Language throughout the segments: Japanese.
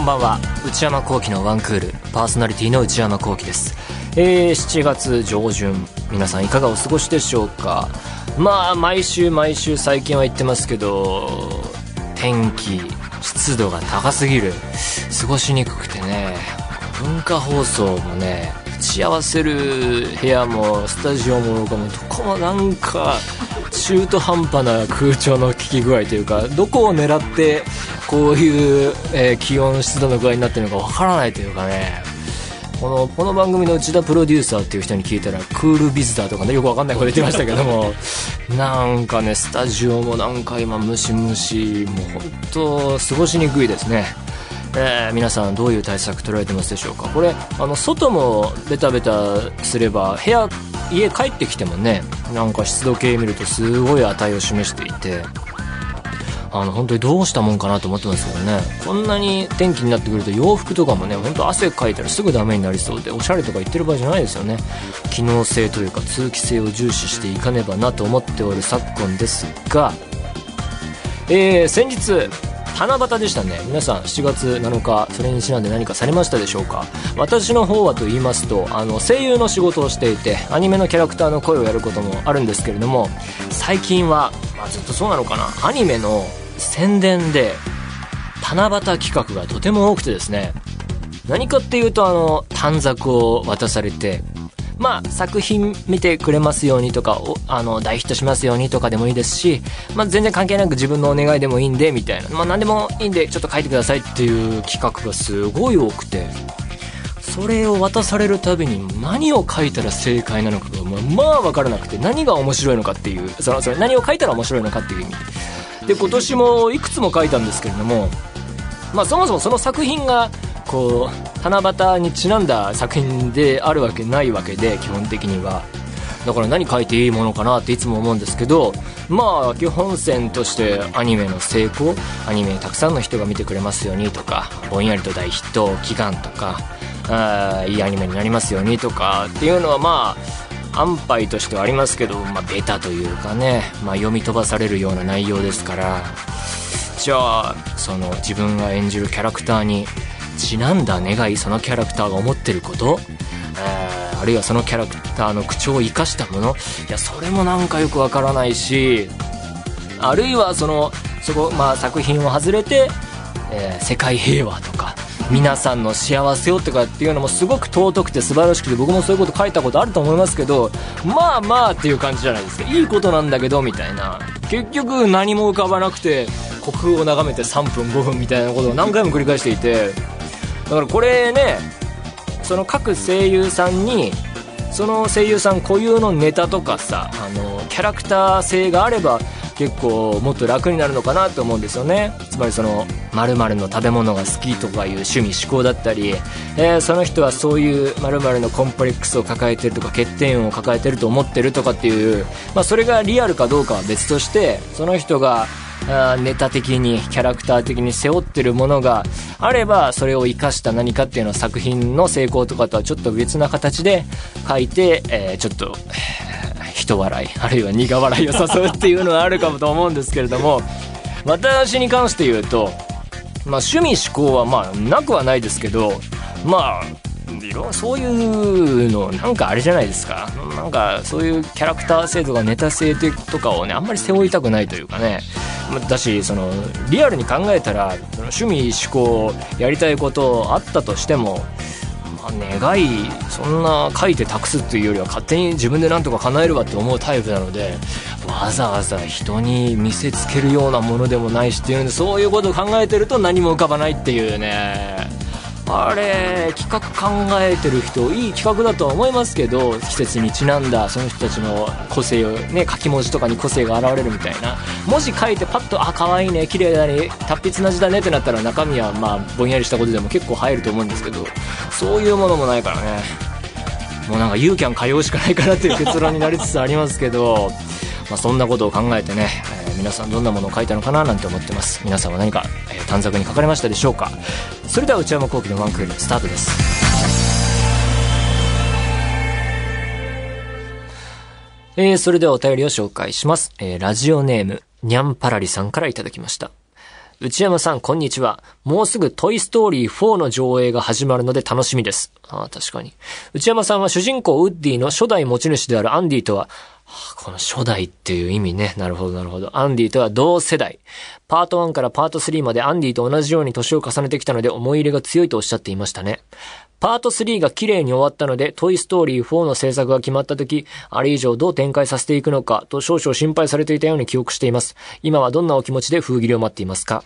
こんばんは。内山聖輝のワンクール。パーソナリティの内山聖輝です。えー、7月上旬。皆さんいかがお過ごしでしょうか？まあ毎週毎週最近は言ってますけど天気湿度が高すぎる。過ごしにくくてね。文化放送もね打ち合わせる部屋もスタジオもどこもなんか中途半端な空調の効き具合というかどこを狙ってこういう、えー、気温湿度の具合になってるのかわからないというかね。このこの番組の内田プロデューサーっていう人に聞いたらクールビズターとかねよくわかんないこと言ってましたけども。なんかねスタジオもなんか今ムシムシもう本当過ごしにくいですね。えー、皆さんどういう対策取られてますでしょうか。これあの外もベタベタすれば部屋家帰ってきてもねなんか湿度計見るとすごい値を示していて。あの本当にどうしたもんかなと思ってますけどね。こんなに天気になってくると洋服とかもね本当汗かいたらすぐダメになりそうでおしゃれとか言ってる場合じゃないですよね。機能性というか通気性を重視していかねばなと思っておる昨今ですが。えー、先日七夕でしたね。皆さん7月7日それにちなんで何かされましたでしょうか？私の方はと言いますとあの声優の仕事をしていてアニメのキャラクターの声をやることもあるんですけれども最近は、まあ、ずっとそうなのかな？アニメの宣伝で七夕企画がとても多くてですね何かっていうとあの短冊を渡されてまあ、作品見てくれますようにとか、あの、大ヒットしますようにとかでもいいですし、まあ、全然関係なく自分のお願いでもいいんで、みたいな。まあ、何でもいいんで、ちょっと書いてくださいっていう企画がすごい多くて、それを渡されるたびに何を書いたら正解なのかが、まあ、分からなくて、何が面白いのかっていう、その、それ何を書いたら面白いのかっていう意味。で、今年もいくつも書いたんですけれども、まあ、そもそもその作品が、こう七夕にちなんだ作品であるわけないわけで基本的には。だから何書いていいものかなっていつも思うんですけどまあ基本線としてアニメの成功アニメたくさんの人が見てくれますようにとかぼんやりと大ヒット祈願とかあいいアニメになりますようにとかっていうのはまあ安牌としてはありますけど、まあ、ベタというかね、まあ、読み飛ばされるような内容ですから。じゃあその自分が演じるキャラクターにちなんだ願いそのキャラクターが思ってること、えー、あるいはそのキャラクターの口調を生かしたもの？いやそれもなんかよくわからないしあるいはそのそこ、まあ、作品を外れて、えー、世界平和とか皆さんの幸せをとかっていうのもすごく尊くて素晴らしくて僕もそういうこと書いたことあると思いますけどまあまあっていう感じじゃないですか。いいことなんだけどみたいな。結局何も浮かばなくて国風を眺めて3分5分みたいなことを何回も繰り返していて。だからこれねその各声優さんにその声優さん固有のネタとかさあのキャラクター性があれば結構もっと楽になるのかなと思うんですよね。つまりその〇〇の食べ物が好きとかいう趣味思考だったり、えー、その人はそういう〇〇のコンプレックスを抱えてるとか欠点を抱えてると思ってるとかっていう、まあ、それがリアルかどうかは別としてその人があネタ的にキャラクター的に背負ってるものがあればそれを生かした何かっていうのは作品の成功とかとはちょっと別な形で書いて、えー、ちょっと、人笑いあるいは苦笑いを誘うっていうのはあるかもと思うんですけれども 私に関して言うと、まあ、趣味思考はまあなくはないですけどまあいろそういうのなんかあれじゃないですか。なんかそういうキャラクター性とかネタ性とかをねあんまり背負いたくないというかね。だしそのリアルに考えたらその趣味思考やりたいことあったとしても、まあ、願いそんな書いて託すっていうよりは勝手に自分で何とか叶えるわって思うタイプなのでわざわざ人に見せつけるようなものでもないしっていうのでそういうことを考えてると何も浮かばないっていうね。あれ企画考えてる人いい企画だとは思いますけど季節にちなんだその人たちの個性をね書き文字とかに個性が現れるみたいな。文字書いてパッとあ可愛いね綺麗だね達筆な字だねってなったら中身はまあぼんやりしたことでも結構入ると思うんですけどそういうものもないからね。もうなんかユーキャン通うしかないかなっていう結論になりつつありますけどまあ、そんなことを考えてね、えー、皆さんどんなものを書いたのかななんて思ってます皆さんは何か、えー、短冊に書かれましたでしょうかそれでは内山昂輝のワンクールスタートですえー、それではお便りを紹介します。えー、ラジオネーム、にゃんぱらりさんからいただきました。内山さん、こんにちは。もうすぐトイストーリー4の上映が始まるので楽しみです。ああ、確かに。内山さんは主人公ウッディの初代持ち主であるアンディとは、この初代っていう意味ね。なるほど、なるほど。アンディとは同世代。パート1からパート3までアンディと同じように年を重ねてきたので思い入れが強いとおっしゃっていましたね。パート3が綺麗に終わったので、トイストーリー4の制作が決まった時、あれ以上どう展開させていくのか、と少々心配されていたように記憶しています。今はどんなお気持ちで封切りを待っていますか？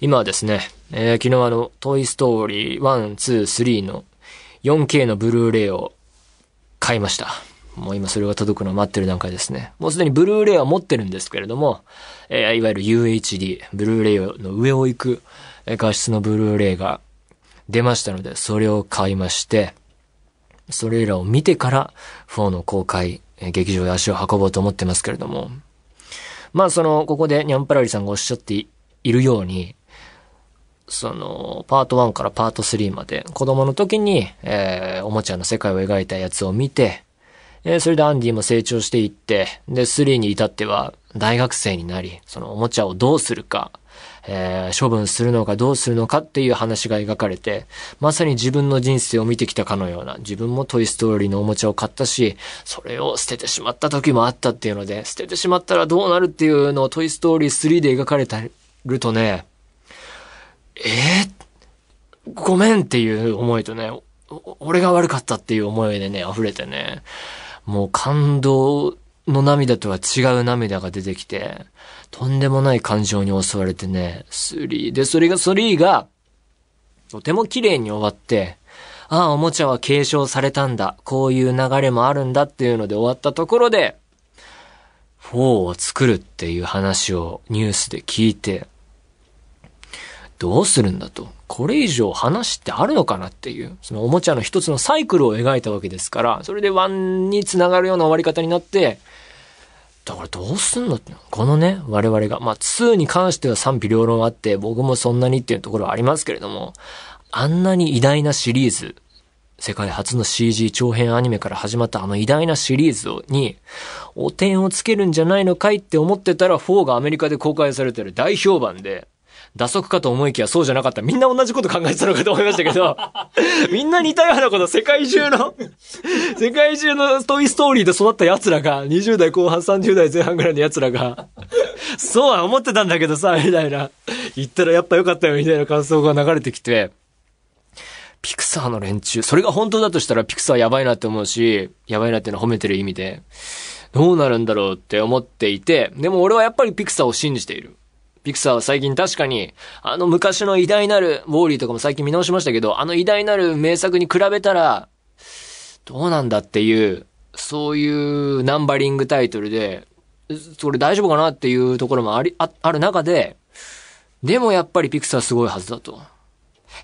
今はですね、えー、昨日あの、トイストーリー1、2、3の 4K のブルーレイを買いました。もう今それが届くのを待ってる段階ですね。もうすでにブルーレイは持ってるんですけれども、えー、いわゆる UHD、ブルーレイの上を行く画質のブルーレイが出ましたので、それを買いまして、それらを見てから、4の公開、劇場へ足を運ぼうと思ってますけれども、まあその、ここでニャンパラリさんがおっしゃっているように、その、パート1からパート3まで、子供の時に、えー、おもちゃの世界を描いたやつを見て、えー、それでアンディも成長していって、で、3に至っては大学生になり、そのおもちゃをどうするか、えー、処分するのかどうするのかっていう話が描かれて、まさに自分の人生を見てきたかのような、自分もトイストーリーのおもちゃを買ったし、それを捨ててしまった時もあったっていうので、捨ててしまったらどうなるっていうのをトイストーリー3で描かれてるとね、えー、ごめんっていう思いとね、俺が悪かったっていう思いでね、溢れてね、もう感動の涙とは違う涙が出てきて、とんでもない感情に襲われてね、スリー。で、それが、スリーが、とても綺麗に終わって、ああ、おもちゃは継承されたんだ。こういう流れもあるんだっていうので終わったところで、4を作るっていう話をニュースで聞いて、どうするんだと。これ以上話ってあるのかなっていう、そのおもちゃの一つのサイクルを描いたわけですから、それで1につながるような終わり方になって、だからどうすんのってこのね、我々が、まあ2に関しては賛否両論あって、僕もそんなにっていうところはありますけれども、あんなに偉大なシリーズ、世界初の CG 長編アニメから始まったあの偉大なシリーズに、お点をつけるんじゃないのかいって思ってたら4がアメリカで公開されてる大評判で、打足かと思いきやそうじゃなかった。みんな同じこと考えてたのかと思いましたけど、みんな似たようなこと世界中の、世界中のトイストーリーで育った奴らが、20代後半30代前半ぐらいの奴らが、そうは思ってたんだけどさ、みたいな。言ったらやっぱよかったよ、みたいな感想が流れてきて、ピクサーの連中、それが本当だとしたらピクサーやばいなって思うし、やばいなっていうのは褒めてる意味で、どうなるんだろうって思っていて、でも俺はやっぱりピクサーを信じている。ピクサーは最近確かに、あの昔の偉大なる、ウォーリーとかも最近見直しましたけど、あの偉大なる名作に比べたら、どうなんだっていう、そういうナンバリングタイトルで、それ大丈夫かなっていうところもあり、あ、ある中で、でもやっぱりピクサーすごいはずだと。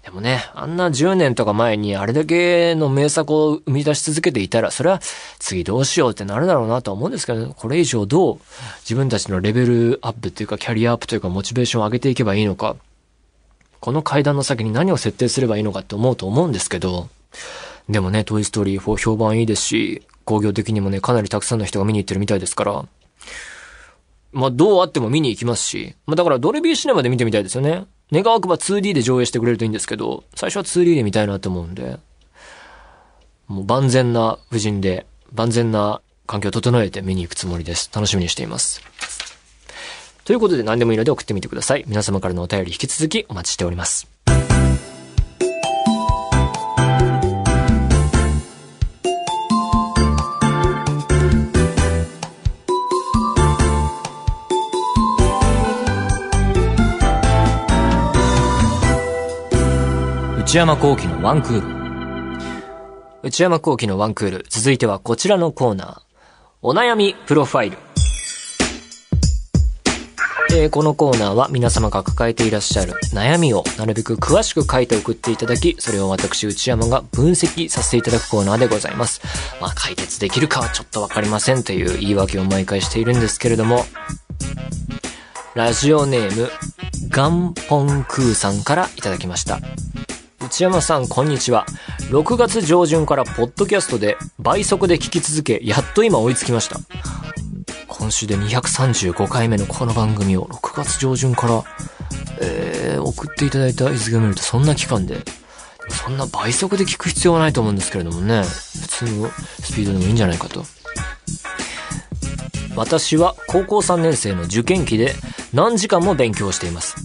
でもね、あんな10年とか前にあれだけの名作を生み出し続けていたら、それは次どうしようってなるだろうなとは思うんですけど、これ以上どう自分たちのレベルアップっていうかキャリアアップというかモチベーションを上げていけばいいのか、この階段の先に何を設定すればいいのかって思うと思うんですけど、でもね、トイストーリー4評判いいですし、工業的にもね、かなりたくさんの人が見に行ってるみたいですから、まあ、どうあっても見に行きますし、まあ、だからドルビーシネマで見てみたいですよね。願わくば 2D で上映してくれるといいんですけど、最初は 2D で見たいなと思うんで、もう万全な布陣で、万全な環境を整えて見に行くつもりです。楽しみにしています。ということで何でもいいので送ってみてください。皆様からのお便り引き続きお待ちしております。内山幸喜のワンクール。内山幸喜のワンクール。続いてはこちらのコーナー。お悩みプロファイル。えー、このコーナーは皆様が抱えていらっしゃる悩みをなるべく詳しく書いて送っていただき、それを私内山が分析させていただくコーナーでございます。まあ解決できるかはちょっとわかりませんという言い訳を毎回しているんですけれども、ラジオネーム、ガンポンクーさんからいただきました。内山さん、こんにちは。6月上旬からポッドキャストで倍速で聞き続け、やっと今追いつきました。今週で235回目のこの番組を6月上旬から、えー、送っていただいた日付を見るとそんな期間で、そんな倍速で聞く必要はないと思うんですけれどもね、普通のスピードでもいいんじゃないかと。私は高校3年生の受験期で何時間も勉強しています。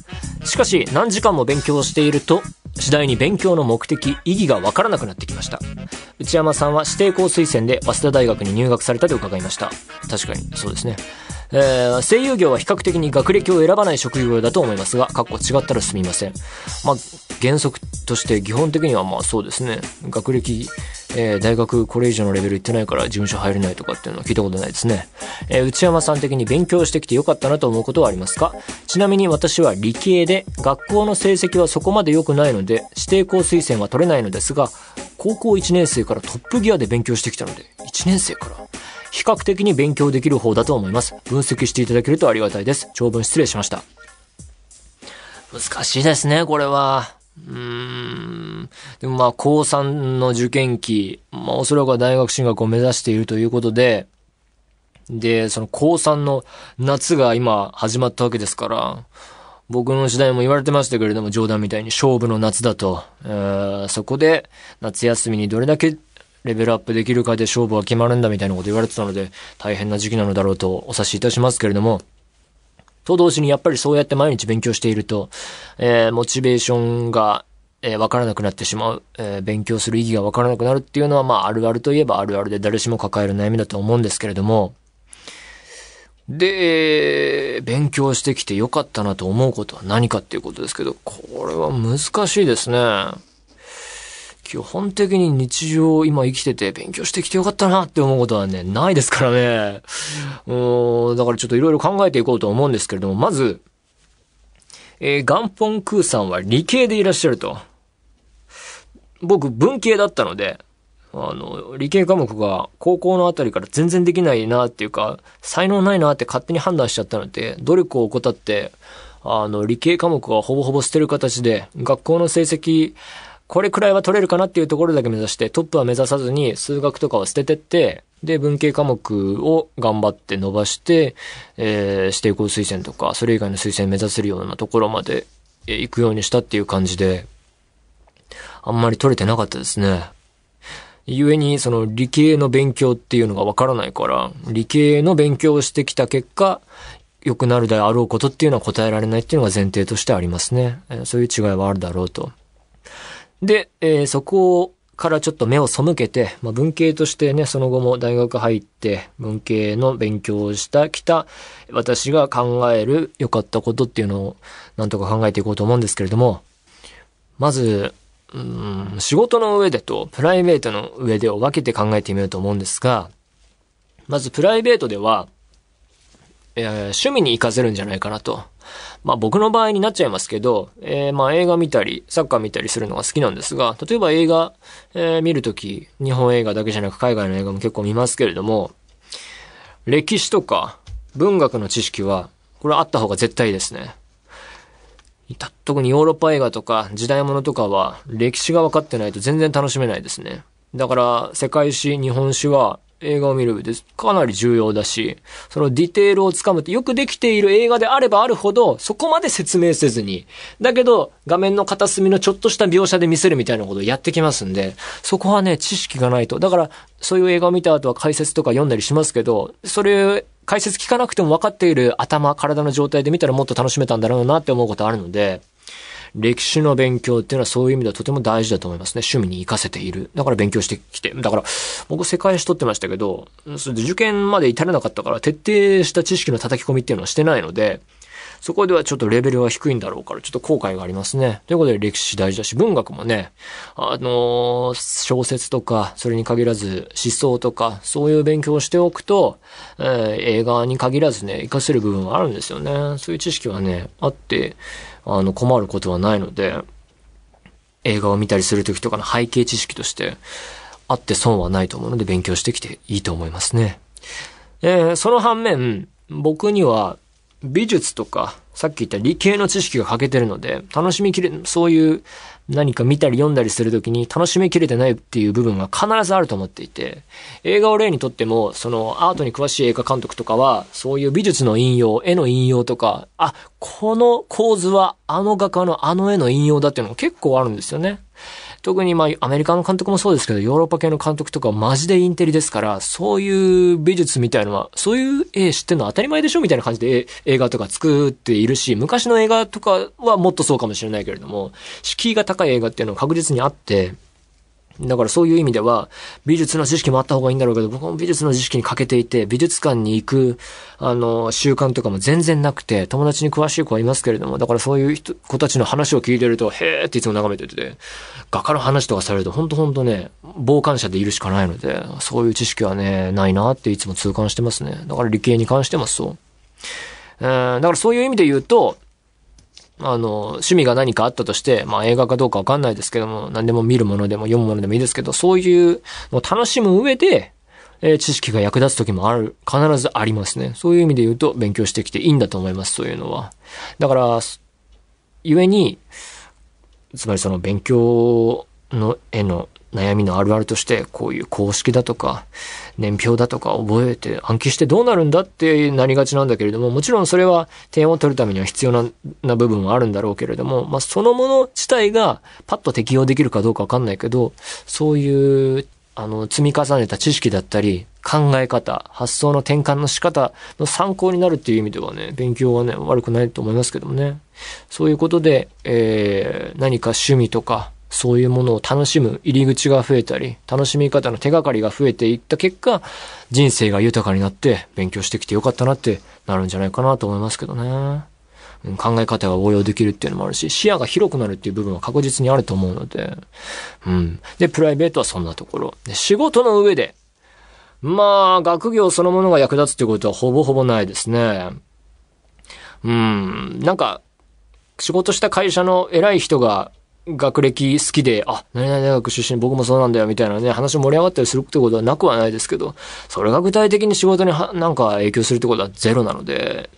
しかし何時間も勉強していると次第に勉強の目的、意義がわからなくなってきました。内山さんは指定校推薦で早稲田大学に入学されたと伺いました。確かに、そうですね。えー、声優業は比較的に学歴を選ばない職業だと思いますが、かっこ違ったらすみません。まあ、原則として基本的にはまあそうですね。学歴えー、大学これ以上のレベル行ってないから事務所入れないとかっていうのは聞いたことないですね。えー、内山さん的に勉強してきてよかったなと思うことはありますか？ちなみに私は理系で学校の成績はそこまで良くないので指定校推薦は取れないのですが、高校1年生からトップギアで勉強してきたので、1年生から比較的に勉強できる方だと思います。分析していただけるとありがたいです。長文失礼しました。難しいですね、これは。うーん。でもまあ、高3の受験期、まあ、おそらくは大学進学を目指しているということで、で、その高3の夏が今始まったわけですから、僕の時代も言われてましたけれども、冗談みたいに勝負の夏だと、えー、そこで夏休みにどれだけレベルアップできるかで勝負は決まるんだみたいなこと言われてたので、大変な時期なのだろうとお察しいたしますけれども、と同時にやっぱりそうやって毎日勉強していると、えー、モチベーションが、えー、わからなくなってしまう、えー、勉強する意義がわからなくなるっていうのは、まあ、あるあるといえばあるあるで誰しも抱える悩みだと思うんですけれども、で、勉強してきてよかったなと思うことは何かっていうことですけど、これは難しいですね。基本的に日常今生きてて勉強してきてよかったなって思うことはね、ないですからね。うん、だからちょっといろいろ考えていこうと思うんですけれども、まず、えー、ガンポンクーさんは理系でいらっしゃると。僕、文系だったので、あの、理系科目が高校のあたりから全然できないなっていうか、才能ないなって勝手に判断しちゃったので、努力を怠って、あの、理系科目はほぼほぼ捨てる形で、学校の成績、これくらいは取れるかなっていうところだけ目指して、トップは目指さずに数学とかを捨ててって、で、文系科目を頑張って伸ばして、えー、指定校推薦とか、それ以外の推薦目指せるようなところまで、行くようにしたっていう感じで、あんまり取れてなかったですね。故に、その理系の勉強っていうのがわからないから、理系の勉強をしてきた結果、良くなるであろうことっていうのは答えられないっていうのが前提としてありますね。そういう違いはあるだろうと。で、えー、そこからちょっと目を背けて、まあ、文系としてね、その後も大学入って、文系の勉強をしたきた、私が考える良かったことっていうのを、なんとか考えていこうと思うんですけれども、まず、うん、仕事の上でとプライベートの上でを分けて考えてみようと思うんですが、まずプライベートでは、えー、趣味に活かせるんじゃないかなと。まあ僕の場合になっちゃいますけど、えー、まあ映画見たり、サッカー見たりするのが好きなんですが、例えば映画、えー、見るとき、日本映画だけじゃなく海外の映画も結構見ますけれども、歴史とか文学の知識は、これあった方が絶対ですね。特にヨーロッパ映画とか時代物とかは歴史が分かってないと全然楽しめないですね。だから世界史、日本史は映画を見る上でかなり重要だし、そのディテールをつかむってよくできている映画であればあるほど、そこまで説明せずに、だけど画面の片隅のちょっとした描写で見せるみたいなことをやってきますんで、そこはね、知識がないと。だから、そういう映画を見た後は解説とか読んだりしますけど、それ、解説聞かなくても分かっている頭、体の状態で見たらもっと楽しめたんだろうなって思うことあるので、歴史の勉強っていうのはそういう意味ではとても大事だと思いますね。趣味に活かせている。だから勉強してきて。だから、僕世界史取ってましたけど、それで受験まで至れなかったから徹底した知識の叩き込みっていうのはしてないので、そこではちょっとレベルは低いんだろうから、ちょっと後悔がありますね。ということで歴史大事だし、文学もね、あのー、小説とか、それに限らず思想とか、そういう勉強をしておくと、えー、映画に限らずね、活かせる部分はあるんですよね。そういう知識はね、あって、あの、困ることはないので、映画を見たりするときとかの背景知識として、あって損はないと思うので勉強してきていいと思いますね。えー、その反面、僕には美術とかさっき言った理系の知識が欠けてるので、楽しみきれ、そういう何か見たり読んだりするときに楽しみきれてないっていう部分が必ずあると思っていて、映画を例にとっても、そのアートに詳しい映画監督とかは、そういう美術の引用、絵の引用とか、あ、この構図はあの画家のあの絵の引用だっていうのも結構あるんですよね。特にまあ、アメリカの監督もそうですけど、ヨーロッパ系の監督とかマジでインテリですから、そういう美術みたいのは、そういう絵知ってんの当たり前でしょみたいな感じで映画とか作っているし、昔の映画とかはもっとそうかもしれないけれども、敷居が高い映画っていうのは確実にあって、だからそういう意味では、美術の知識もあった方がいいんだろうけど、僕も美術の知識に欠けていて、美術館に行く、あの、習慣とかも全然なくて、友達に詳しい子はいますけれども、だからそういう人、子たちの話を聞いてると、へーっていつも眺めてて、画家の話とかされると、ほんとほんとね、傍観者でいるしかないので、そういう知識はね、ないなっていつも痛感してますね。だから理系に関してもそう。えー、だからそういう意味で言うと、あの、趣味が何かあったとして、まあ映画かどうかわかんないですけども、何でも見るものでも読むものでもいいですけど、そういうのを楽しむ上で、えー、知識が役立つ時もある、必ずありますね。そういう意味で言うと、勉強してきていいんだと思います、そういうのは。だから、ゆえに、つまりその勉強の絵の悩みのあるあるとして、こういう公式だとか、年表だとか覚えて暗記してどうなるんだってなりがちなんだけれども、もちろんそれは点を取るためには必要なな部分はあるんだろうけれども、まあ、そのもの自体がパッと適用できるかどうかわかんないけど、そういう、あの、積み重ねた知識だったり、考え方、発想の転換の仕方の参考になるっていう意味ではね、勉強はね、悪くないと思いますけどもね。そういうことで、えー、何か趣味とか、そういうものを楽しむ入り口が増えたり、楽しみ方の手がかりが増えていった結果、人生が豊かになって勉強してきてよかったなってなるんじゃないかなと思いますけどね。考え方が応用できるっていうのもあるし、視野が広くなるっていう部分は確実にあると思うので、うん。で、プライベートはそんなところ。で、仕事の上で、まあ、学業そのものが役立つってことはほぼほぼないですね。うん。なんか、仕事した会社の偉い人が学歴好きで、あ、何々大学出身僕もそうなんだよみたいなね、話盛り上がったりするってことはなくはないですけど、それが具体的に仕事になんか影響するってことはゼロなので、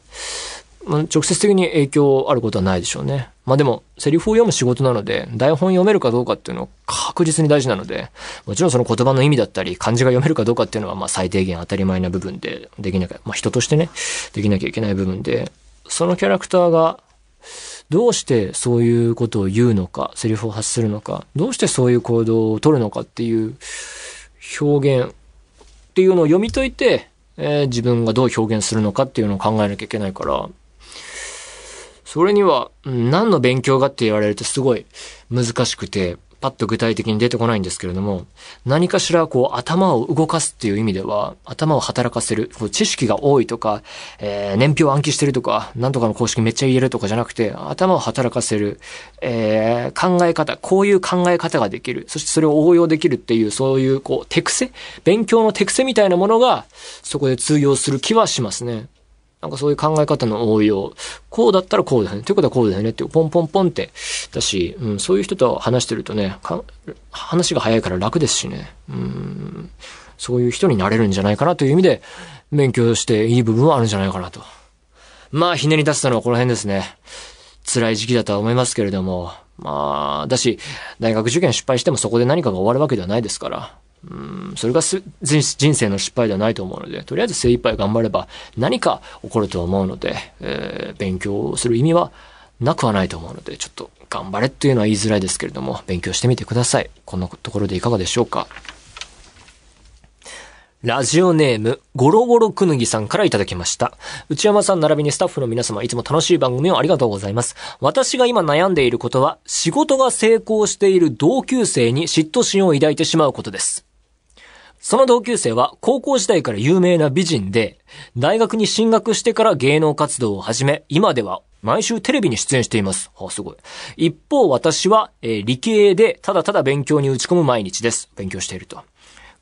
まあ、直接的に影響あることはないでしょうね。まあでも、セリフを読む仕事なので、台本読めるかどうかっていうのは確実に大事なので、もちろんその言葉の意味だったり、漢字が読めるかどうかっていうのは、まあ最低限当たり前な部分で、できなきゃ、まあ人としてね、できなきゃいけない部分で、そのキャラクターがどうしてそういうことを言うのか、セリフを発するのか、どうしてそういう行動を取るのかっていう表現っていうのを読み解いて、えー、自分がどう表現するのかっていうのを考えなきゃいけないから、それには、何の勉強がって言われるとすごい難しくて、パッと具体的に出てこないんですけれども、何かしらこう頭を動かすっていう意味では、頭を働かせる、こう知識が多いとか、えー、年表暗記してるとか、なんとかの公式めっちゃ言えるとかじゃなくて、頭を働かせる、えー、考え方、こういう考え方ができる、そしてそれを応用できるっていう、そういうこう手癖？勉強の手癖みたいなものが、そこで通用する気はしますね。なんかそういう考え方の応用。こうだったらこうだよね。ということはこうだよねってポンポンポンって。だし、うん、そういう人と話してるとね、話が早いから楽ですしね。うん、そういう人になれるんじゃないかなという意味で、勉強していい部分はあるんじゃないかなと。まあ、ひねり出したのはこの辺ですね。辛い時期だとは思いますけれども。まあ、だし、大学受験失敗してもそこで何かが終わるわけではないですから。うん、それが人生の失敗ではないと思うので、とりあえず精一杯頑張れば何か起こると思うので、えー、勉強する意味はなくはないと思うので、ちょっと頑張れっていうのは言いづらいですけれども、勉強してみてください。こんなところでいかがでしょうか。ラジオネーム、ゴロゴロくぬぎさんからいただきました。内山さん並びにスタッフの皆様、いつも楽しい番組をありがとうございます。私が今悩んでいることは、仕事が成功している同級生に嫉妬心を抱いてしまうことです。その同級生は高校時代から有名な美人で、大学に進学してから芸能活動を始め、今では毎週テレビに出演しています。はあ、すごい。一方私は、えー、理系でただただ勉強に打ち込む毎日です。勉強していると。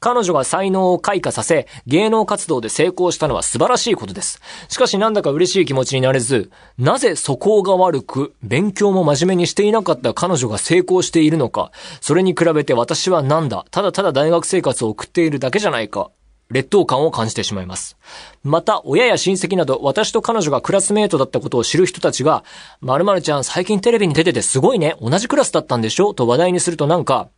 彼女が才能を開花させ、芸能活動で成功したのは素晴らしいことです。しかしなんだか嬉しい気持ちになれず、なぜ素行が悪く、勉強も真面目にしていなかった彼女が成功しているのか、それに比べて私はなんだ、ただただ大学生活を送っているだけじゃないか、劣等感を感じてしまいます。また、親や親戚など、私と彼女がクラスメートだったことを知る人たちが、〇〇ちゃん最近テレビに出ててすごいね、同じクラスだったんでしょ？と話題にするとなんか、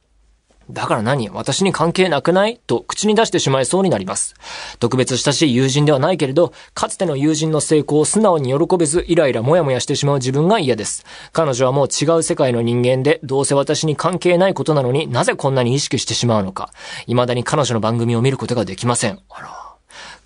だから何？私に関係なくない？と口に出してしまいそうになります。特別親しい友人ではないけれど、かつての友人の成功を素直に喜べず、イライラモヤモヤしてしまう自分が嫌です。彼女はもう違う世界の人間で、どうせ私に関係ないことなのになぜこんなに意識してしまうのか。未だに彼女の番組を見ることができません。あら。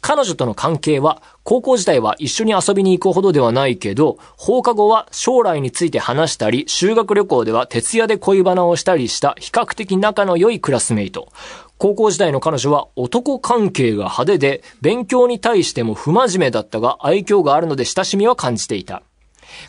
彼女との関係は、高校時代は一緒に遊びに行くほどではないけど、放課後は将来について話したり、修学旅行では徹夜で恋バナをしたりした比較的仲の良いクラスメイト。高校時代の彼女は男関係が派手で、勉強に対しても不真面目だったが愛嬌があるので親しみは感じていた。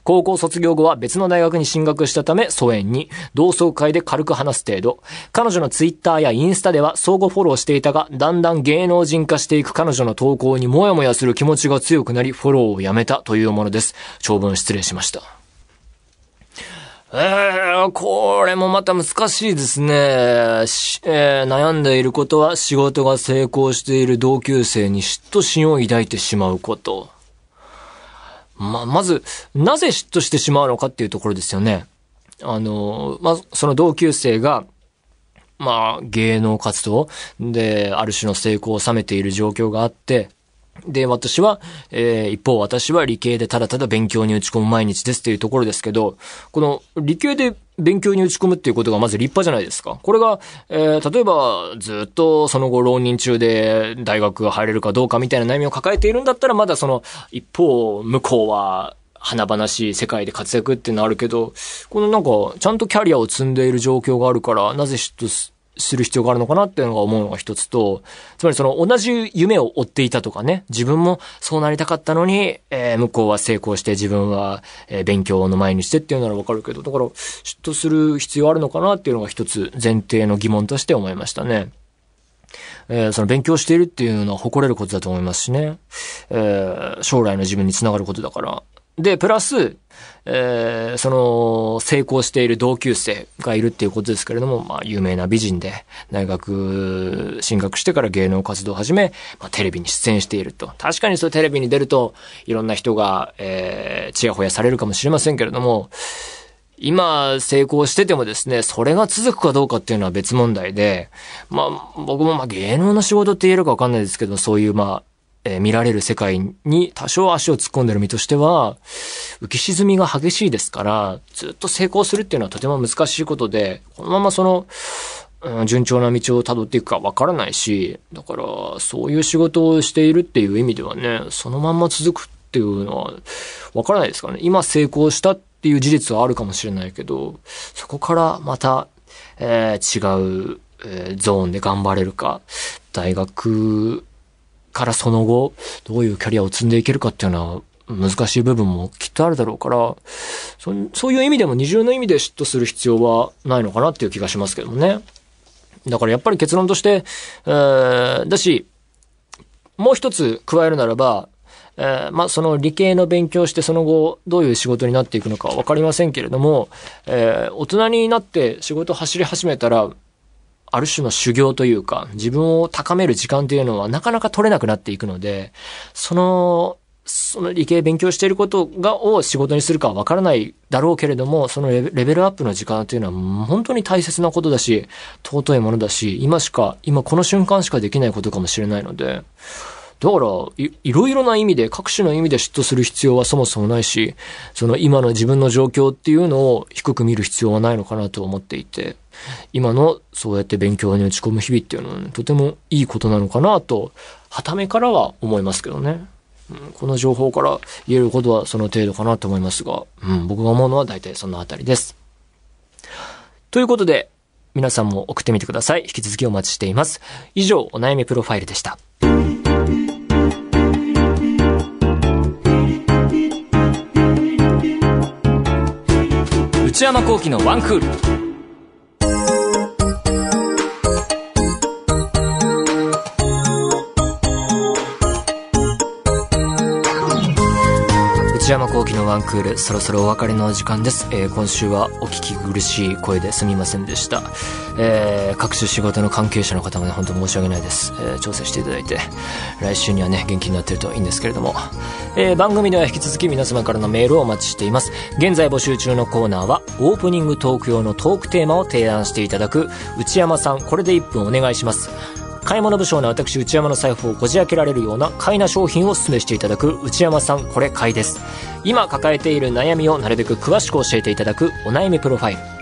高校卒業後は別の大学に進学したため疎遠に、同窓会で軽く話す程度。彼女のツイッターやインスタでは相互フォローしていたが、だんだん芸能人化していく彼女の投稿にもやもやする気持ちが強くなり、フォローをやめたというものです。長文失礼しました。えー、これもまた難しいですね。えー悩んでいることは仕事が成功している同級生に嫉妬心を抱いてしまうこと。まあ、まず、なぜ嫉妬してしまうのかっていうところですよね。あの、まあ、その同級生が、まあ、芸能活動で、ある種の成功を収めている状況があって、で、私は、えー一方私は理系でただただ勉強に打ち込む毎日ですっていうところですけど、この理系で勉強に打ち込むっていうことがまず立派じゃないですか。これが、えー例えばずっとその後浪人中で大学が入れるかどうかみたいな悩みを抱えているんだったらまだその一方向こうは華々しい世界で活躍っていうのあるけど、このなんかちゃんとキャリアを積んでいる状況があるから、なぜ嫉妬する必要があるのかなっていうのが思うのが一つと、つまりその同じ夢を追っていたとかね、自分もそうなりたかったのに、えー向こうは成功して自分は、えー勉強の前にしてっていうならわかるけど、だから嫉妬する必要あるのかなっていうのが一つ前提の疑問として思いましたね。えーその勉強しているっていうのは誇れることだと思いますしね。えー将来の自分につながることだから。で、プラス、えーその、成功している同級生がいるっていうことですけれども、まあ、有名な美人で、大学進学してから芸能活動を始め、まあ、テレビに出演していると。確かにそうテレビに出ると、いろんな人が、えー、ちやほやされるかもしれませんけれども、今成功しててもですね、それが続くかどうかっていうのは別問題で、まあ僕もまあ芸能の仕事って言えるかわかんないですけど、そういうまあ、えー見られる世界に多少足を突っ込んでる身としては、浮き沈みが激しいですから、ずっと成功するっていうのはとても難しいことで、このままその、うん順調な道を辿っていくかわからないし、だから、そういう仕事をしているっていう意味ではね、そのまんま続くっていうのは、わからないですからね。今成功したっていう事実はあるかもしれないけど、そこからまた、えー違う、えーゾーンで頑張れるか、大学からその後、どういうキャリアを積んでいけるかっていうのは、難しい部分もきっとあるだろうから、そそういう意味でも二重の意味で嫉妬する必要はないのかなっていう気がしますけどもね。だからやっぱり結論として、えーだし、もう一つ加えるならば、えーまあ、その理系の勉強してその後どういう仕事になっていくのかわかりませんけれども、えー大人になって仕事走り始めたら、ある種の修行というか、自分を高める時間というのはなかなか取れなくなっていくので、その、その理系勉強していることが、を仕事にするかはわからないだろうけれども、そのレベレベルアップの時間というのは本当に大切なことだし、尊いものだし、今しか、今この瞬間しかできないことかもしれないので、だからい、いろいろな意味で、各種の意味で嫉妬する必要はそもそもないし、その今の自分の状況っていうのを低く見る必要はないのかなと思っていて、今のそうやって勉強に打ち込む日々っていうのは、ね、とてもいいことなのかなと、はためからは思いますけどね。うんこの情報から言えることはその程度かなと思いますが、うん、僕が思うのは大体そのあたりです。ということで、皆さんも送ってみてください。引き続きお待ちしています。以上、お悩みプロファイルでした。内山幸喜のワンクール。内山幸喜のワンクール、そろそろお別れのお時間です。えー、今週はお聞き苦しい声ですみませんでした。えー、各種仕事の関係者の方もね、本当申し訳ないです。えー、調整していただいて、来週にはね、元気になってるといいんですけれども。えー、番組では引き続き皆様からのメールをお待ちしています。現在募集中のコーナーは、オープニングトーク用のトークテーマを提案していただく、内山さん、これで1分お願いします。買い物不詳な私内山の財布をこじ開けられるような買いな商品をお勧めしていただく内山さんこれ買いです。今抱えている悩みをなるべく詳しく教えていただくお悩みプロファイル。